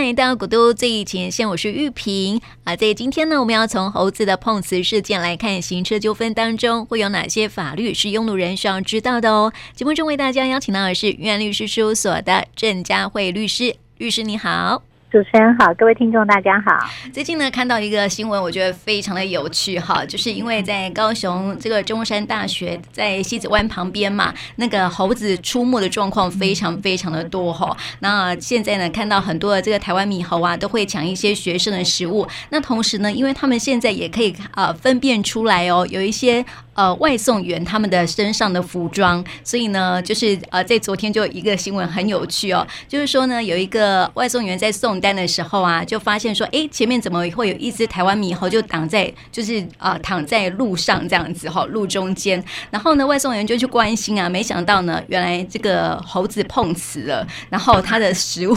欢迎到古都最前线，我是玉萍啊。在今天呢，我们要从猴子的碰瓷事件来看行车纠纷当中会有哪些法律是用路人需要知道的哦。节目中为大家邀请到的是玉安律师事务所的郑佳慧律师，律师你好。主持人好，各位听众大家好。最近呢，看到一个新闻，我觉得非常的有趣哈，就是因为在高雄这个中山大学在西子湾旁边嘛，那个猴子出没的状况非常非常的多哈。那现在呢，看到很多的这个台湾猕猴啊，都会抢一些学生的食物。那同时呢，因为他们现在也可以啊分辨出来哦，有一些。呃，外送员他们的身上的服装，所以呢，就是呃，在昨天就一个新闻很有趣哦，就是说呢，有一个外送员在送单的时候啊，就发现说，哎，前面怎么会有一只台湾猕猴就挡在，就是呃躺在路上这样子哈，路中间。然后呢，外送员就去关心啊，没想到呢，原来这个猴子碰瓷了，然后他的食物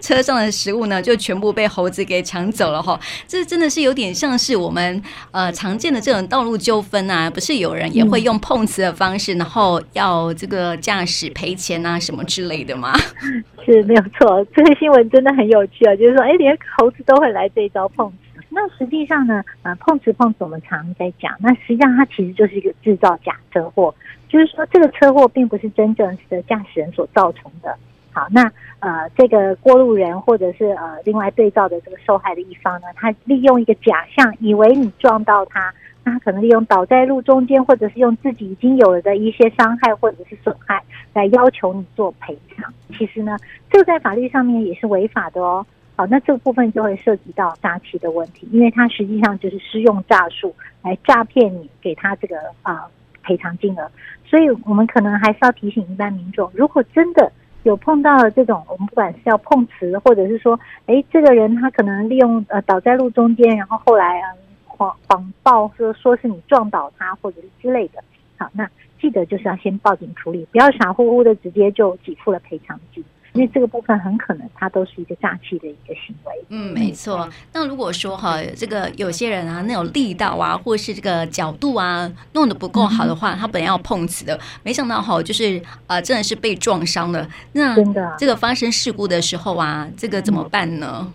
车上的食物呢，就全部被猴子给抢走了哈。这真的是有点像是我们呃常见的这种道路纠纷啊，不是？有人也会用碰瓷的方式，然后要这个驾驶赔钱啊什么之类的吗？是没有错，这个新闻真的很有趣啊！就是说，哎，连猴子都会来这一招碰瓷。那实际上呢，呃，碰瓷碰瓷我们常常在讲，那实际上它其实就是一个制造假车祸，就是说这个车祸并不是真正的驾驶人所造成的。好，那呃，这个过路人或者是呃另外对照的这个受害的一方呢，他利用一个假象，以为你撞到他。那他可能利用倒在路中间，或者是用自己已经有了的一些伤害或者是损害来要求你做赔偿。其实呢，这个在法律上面也是违法的哦。好，那这个部分就会涉及到诈欺的问题，因为他实际上就是施用诈术来诈骗你，给他这个啊赔偿金额。所以我们可能还是要提醒一般民众，如果真的有碰到了这种，我们不管是要碰瓷，或者是说，哎，这个人他可能利用呃倒在路中间，然后后来啊。谎谎报说说是你撞倒他或者是之类的，好，那记得就是要先报警处理，不要傻乎乎的直接就给付了赔偿金，因为这个部分很可能它都是一个诈欺的一个行为。嗯，没错。那如果说哈，这个有些人啊，那种力道啊，或是这个角度啊，弄得不够好的话，他本来要碰瓷的，没想到哈，就是呃，真的是被撞伤了。那真的，这个发生事故的时候啊，这个怎么办呢？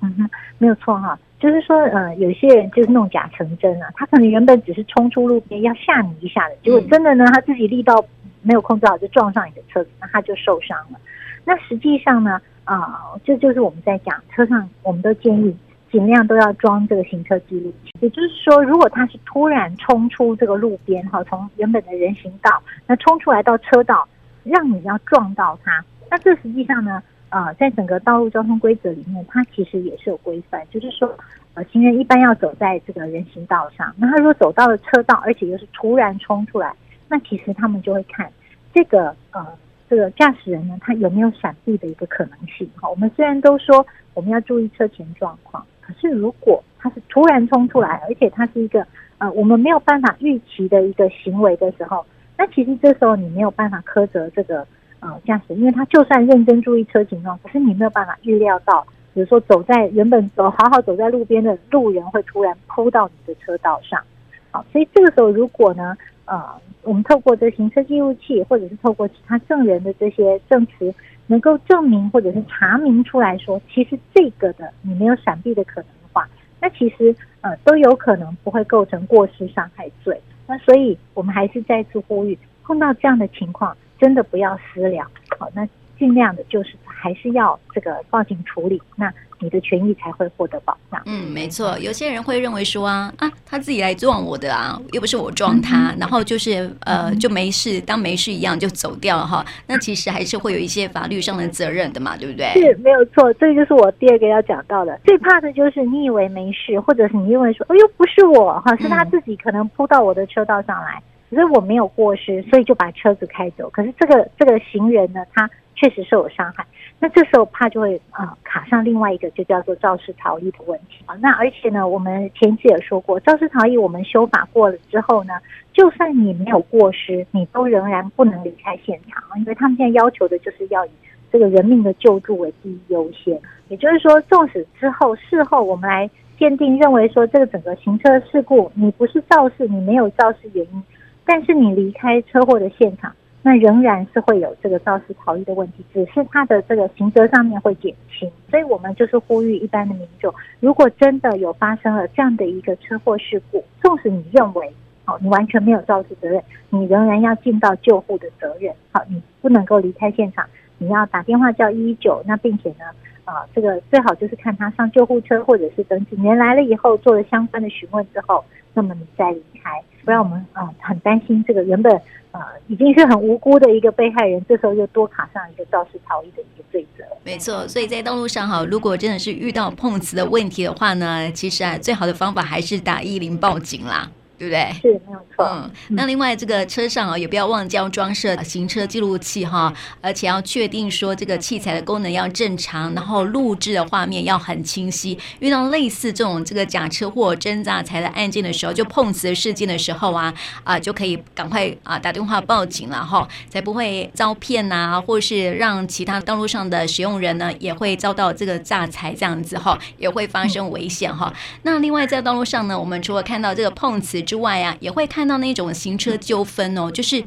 嗯哼，没有错哈。就是说，呃，有些人就是弄假成真啊，他可能原本只是冲出路边要吓你一下的，结果真的呢，他自己力道没有控制好，就撞上你的车子，那他就受伤了。那实际上呢，啊、呃，这就是我们在讲车上，我们都建议尽量都要装这个行车记录器。也就是说，如果他是突然冲出这个路边，哈，从原本的人行道那冲出来到车道，让你要撞到他，那这实际上呢？呃，在整个道路交通规则里面，它其实也是有规范，就是说，呃，行人一般要走在这个人行道上。那他如果走到了车道，而且又是突然冲出来，那其实他们就会看这个呃，这个驾驶人呢，他有没有闪避的一个可能性。哈，我们虽然都说我们要注意车前状况，可是如果他是突然冲出来，而且他是一个呃，我们没有办法预期的一个行为的时候，那其实这时候你没有办法苛责这个。呃，驾驶，因为他就算认真注意车情况，可是你没有办法预料到，比如说走在原本走好好走在路边的路人会突然扑到你的车道上，好，所以这个时候如果呢，呃，我们透过这行车记录器，或者是透过其他证人的这些证词，能够证明或者是查明出来说，其实这个的你没有闪避的可能的话，那其实呃都有可能不会构成过失伤害罪。那所以我们还是再次呼吁，碰到这样的情况。真的不要私了，好，那尽量的就是还是要这个报警处理，那你的权益才会获得保障。嗯，没错，有些人会认为说啊啊，他自己来撞我的啊，又不是我撞他，嗯、然后就是呃就没事，当没事一样就走掉了哈。那其实还是会有一些法律上的责任的嘛，对不对？是，没有错，这就是我第二个要讲到的。最怕的就是你以为没事，或者是你认为说，哎呦不是我哈，是他自己可能扑到我的车道上来。嗯可是我没有过失，所以就把车子开走。可是这个这个行人呢，他确实受有伤害。那这时候怕就会啊、卡上另外一个，就叫做肇事逃逸的问题啊。那而且呢，我们前期也说过，肇事逃逸我们修法过了之后呢，就算你没有过失，你都仍然不能离开现场，因为他们现在要求的就是要以这个人命的救助为第一优先。也就是说，纵使之后事后我们来鉴定，认为说这个整个行车事故你不是肇事，你没有肇事原因。但是你离开车祸的现场，那仍然是会有这个肇事逃逸的问题，只是他的这个刑责上面会减轻。所以我们就是呼吁一般的民众，如果真的有发生了这样的一个车祸事故，纵使你认为好，你完全没有肇事责任，你仍然要尽到救护的责任。好，你不能够离开现场，你要打电话叫一一九，那并且呢，啊，这个最好就是看他上救护车，或者是等警员来了以后做了相关的询问之后，那么你再离开，不然我们啊很担心这个原本呃已经是很无辜的一个被害人，这时候又多卡上一个肇事逃逸的一个罪责。没错，所以在道路上哈，如果真的是遇到碰瓷的问题的话呢，其实啊最好的方法还是打一零报警啦。对不对？是没有错。嗯，那另外这个车上啊，也不要忘记要装设行车记录器哈，而且要确定说这个器材的功能要正常，然后录制的画面要很清晰。遇到类似这种这个假车祸、真诈财的案件的时候，就碰瓷事件的时候啊啊，就可以赶快啊打电话报警了哈，才不会遭骗呐，或是让其他道路上的使用人呢也会遭到这个诈财这样子哈，也会发生危险哈。那另外在道路上呢，我们除了看到这个碰瓷。之外啊，也会看到那种行车纠纷哦，就是，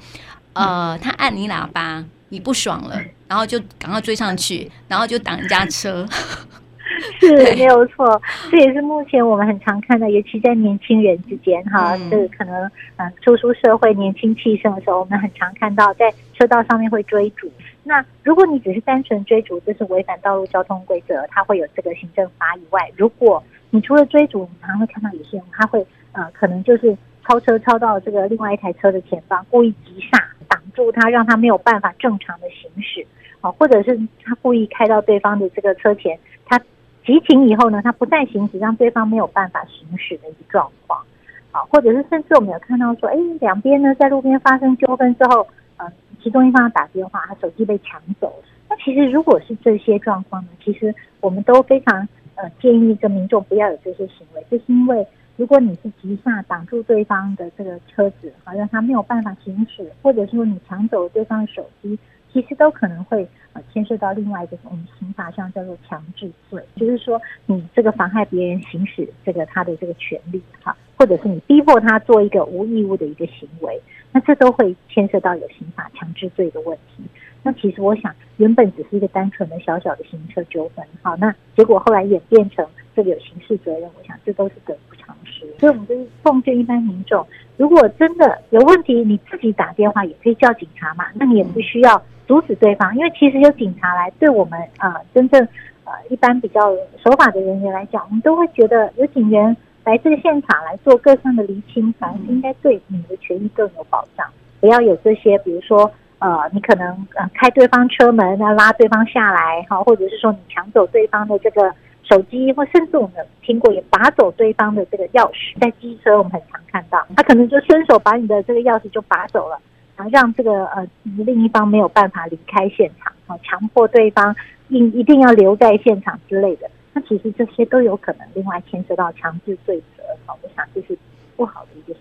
呃，他按你喇叭，你不爽了，然后就赶快追上去，然后就挡人家车，是没有错，这也是目前我们很常看到，尤其在年轻人之间哈，这个可能呃初出社会、年轻气盛的时候，我们很常看到在车道上面会追逐。那如果你只是单纯追逐，这是违反道路交通规则，它会有这个行政罚以外，如果你除了追逐，你常常会看到有些人他会。呃，可能就是超车超到这个另外一台车的前方，故意急刹挡住他，让他没有办法正常的行驶，啊，或者是他故意开到对方的这个车前，他急停以后呢，他不再行驶，让对方没有办法行驶的一个状况，啊，或者是甚至我们有看到说，哎，两边呢在路边发生纠纷之后，呃，其中一方打电话，他手机被抢走，那其实如果是这些状况呢，其实我们都非常呃建议这民众不要有这些行为，就是因为。如果你是急刹挡住对方的这个车子，好让他没有办法行驶，或者说你抢走对方手机，其实都可能会呃牵涉到另外一个我们刑法上叫做强制罪，就是说你这个妨害别人行使这个他的这个权利哈，或者是你逼迫他做一个无义务的一个行为，那这都会牵涉到有刑法强制罪的问题。那其实我想，原本只是一个单纯的小小的行车纠纷，好，那结果后来演变成这个有刑事责任，我想这都是得不偿失。所以，我们就是奉劝一般民众，如果真的有问题，你自己打电话也可以叫警察嘛，那你也不需要阻止对方，因为其实有警察来，对我们啊、呃、真正呃一般比较守法的人员来讲，我们都会觉得有警员来这个现场来做各项的厘清，反而是应该对你的权益更有保障，不要有这些，比如说。呃，你可能呃开对方车门，要拉对方下来，哈，或者是说你抢走对方的这个手机，或甚至我们听过也拔走对方的这个钥匙，在机车我们很常看到，他可能就伸手把你的这个钥匙就拔走了，啊让这个呃另一方没有办法离开现场，啊，强迫对方一一定要留在现场之类的，那其实这些都有可能另外牵涉到强制罪责，好，我想这是不好的一个。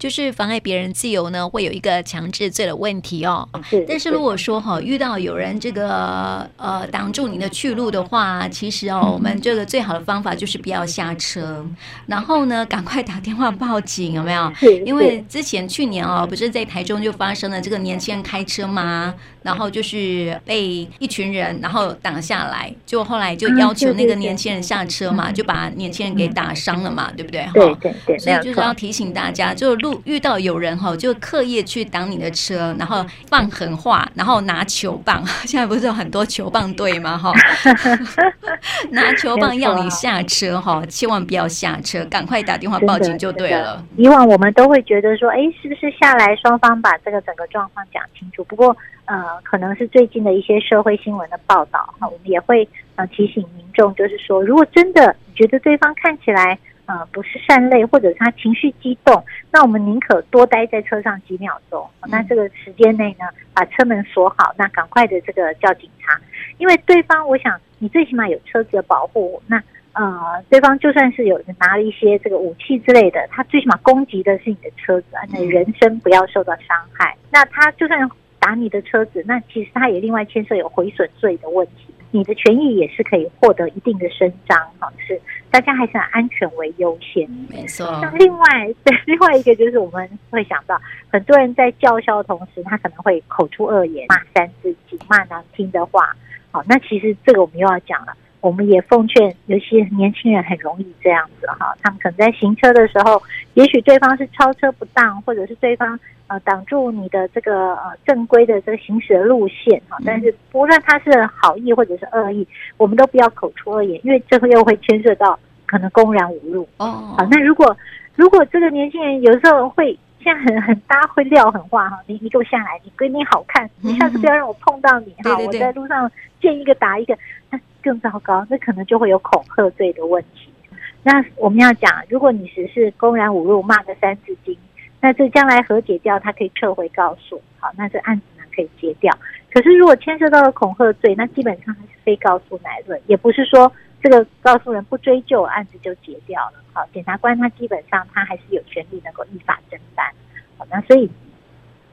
就是妨碍别人自由呢，会有一个强制罪的问题哦。是，但是如果说哈，遇到有人这个呃挡住你的去路的话，其实哦，我们这个最好的方法就是不要下车，然后呢，赶快打电话报警，有没有？因为之前去年哦，不是在台中就发生了这个年轻人开车吗？然后就是被一群人然后挡下来，就后来就要求那个年轻人下车嘛，就把年轻人给打伤了嘛，对不对？对对对。所以就是要提醒大家，就路。遇到有人哈，就刻意去挡你的车，然后放狠话，然后拿球棒。现在不是有很多球棒队吗？哈，拿球棒要你下车哈，千万不要下车，赶快打电话报警就对了。以往我们都会觉得说，哎，是不是下来双方把这个整个状况讲清楚？不过呃，可能是最近的一些社会新闻的报道哈，我们也会呃提醒民众，就是说，如果真的觉得对方看起来。呃，不是善类，或者是他情绪激动，那我们宁可多待在车上几秒钟。那这个时间内呢，把车门锁好，那赶快的这个叫警察，因为对方，我想你最起码有车子的保护。那呃，对方就算是有人拿了一些这个武器之类的，他最起码攻击的是你的车子，那人身不要受到伤害。那他就算打你的车子，那其实他也另外牵涉有毁损罪的问题。你的权益也是可以获得一定的伸张，哈，是大家还是安全为优先。没错。那另外，对，另外一个就是我们会想到，很多人在叫嚣的同时，他可能会口出恶言，骂三字经，骂难听的话。好，那其实这个我们又要讲了。我们也奉劝，有些年轻人很容易这样子哈，他们可能在行车的时候，也许对方是超车不当，或者是对方呃挡住你的这个呃正规的这个行驶的路线哈，但是不论他是好意或者是恶意，我们都不要口出恶言，因为这个又会牵涉到可能公然侮辱哦。好，那如果如果这个年轻人有时候会现在很很大会撂狠话哈，你你给我下来，你闺蜜好看，你下次不要让我碰到你哈，我在路上见一个打一个。更糟糕，那可能就会有恐吓罪的问题。那我们要讲，如果你只是公然侮辱、骂个三字经，那这将来和解掉，他可以撤回告诉，好，那这案子呢可以结掉。可是如果牵涉到了恐吓罪，那基本上还是非告诉乃论，也不是说这个告诉人不追究，案子就结掉了。好，检察官他基本上他还是有权利能够依法侦办。好，那所以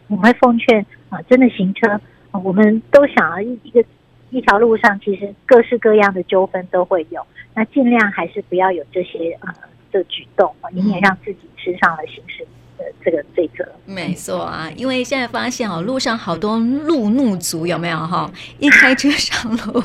我们会奉劝啊，真的行车，我们都想要一一个。一条路上其实各式各样的纠纷都会有，那尽量还是不要有这些呃的举动啊，以免让自己吃上了刑事的这个罪责。没错啊，因为现在发现哦，路上好多路怒族有没有哈？一开车上路，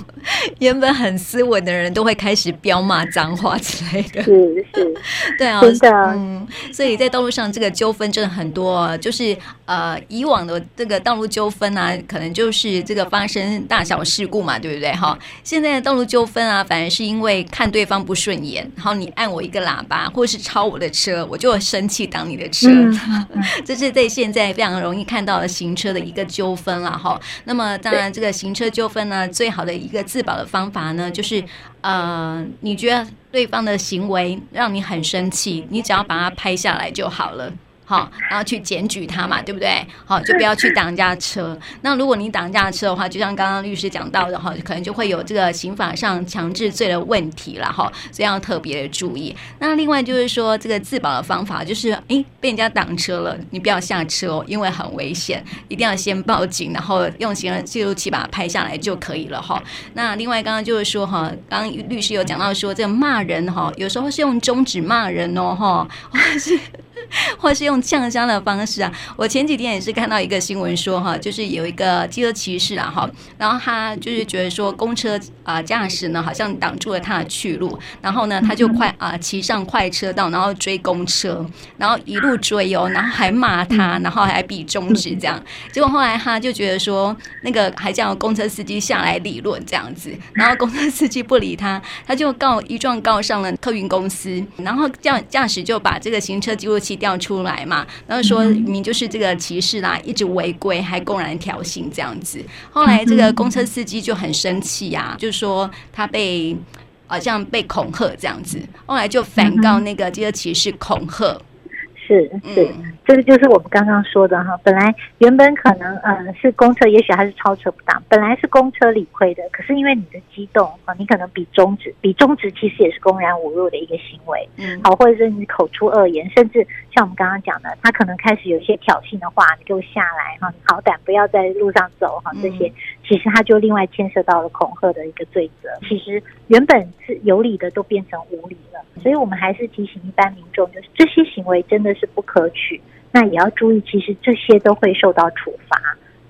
原本很斯文的人都会开始飙骂脏话之类的。是是，对啊，真的。嗯，所以在道路上这个纠纷真的很多，就是呃，以往的这个道路纠纷啊，可能就是这个发生大小事故嘛，对不对哈？现在的道路纠纷啊，反而是因为看对方不顺眼，然后你按我一个喇叭，或是超我的车，我就生气挡你的车，嗯、这是。在现在非常容易看到的行车的一个纠纷了哈，那么当然这个行车纠纷呢，最好的一个自保的方法呢，就是呃，你觉得对方的行为让你很生气，你只要把它拍下来就好了。好，然后去检举他嘛，对不对？好，就不要去挡人家车。那如果你挡人家车的话，就像刚刚律师讲到的哈，可能就会有这个刑法上强制罪的问题了哈，所以要特别的注意。那另外就是说，这个自保的方法就是，诶，被人家挡车了，你不要下车哦，因为很危险，一定要先报警，然后用行人记录器把它拍下来就可以了哈。那另外刚刚就是说哈，刚刚律师有讲到说，这个骂人哈，有时候是用中指骂人哦哈，或是 或是用。呛香的方式啊，我前几天也是看到一个新闻说哈，就是有一个机车骑士啊哈，然后他就是觉得说公车啊驾驶呢好像挡住了他的去路，然后呢他就快啊骑上快车道，然后追公车，然后一路追哦，然后还骂他，然后还比中指这样，结果后来他就觉得说那个还叫公车司机下来理论这样子，然后公车司机不理他，他就告一状告上了客运公司，然后驾驾驶就把这个行车记录器调出来嘛。然后说明就是这个骑士啦，一直违规，还公然挑衅这样子。后来这个公车司机就很生气呀、啊，就说他被好像被恐吓这样子，后来就反告那个这个骑士恐吓。是是，这个就是我们刚刚说的哈。本来原本可能呃是公车，也许还是超车不当，本来是公车理亏的，可是因为你的激动啊，你可能比中指，比中指其实也是公然侮辱的一个行为，嗯，好，或者是你口出恶言，甚至像我们刚刚讲的，他可能开始有一些挑衅的话，你给我下来哈，你好歹不要在路上走哈，这些其实他就另外牵涉到了恐吓的一个罪责。其实原本是有理的，都变成无理了，所以我们还是提醒一般民众，就是这些行为真的是。不可取，那也要注意，其实这些都会受到处罚。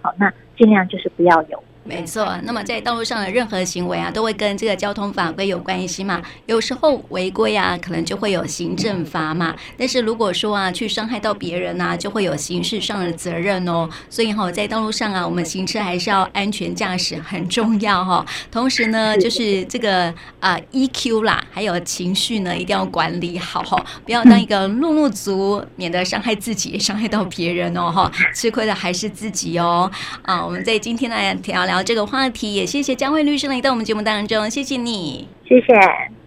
好，那尽量就是不要有。没错，那么在道路上的任何行为啊，都会跟这个交通法规有关系嘛。有时候违规啊，可能就会有行政罚嘛。但是如果说啊，去伤害到别人啊，就会有刑事上的责任哦。所以哈、哦，在道路上啊，我们行车还是要安全驾驶，很重要哈、哦。同时呢，就是这个啊、呃、EQ 啦，还有情绪呢，一定要管理好哈、哦，不要当一个路怒族，免得伤害自己，伤害到别人哦哈。吃亏的还是自己哦。啊，我们在今天呢聊聊。聊这个话题，也谢谢江慧律师来到我们节目当中，谢谢你，谢谢。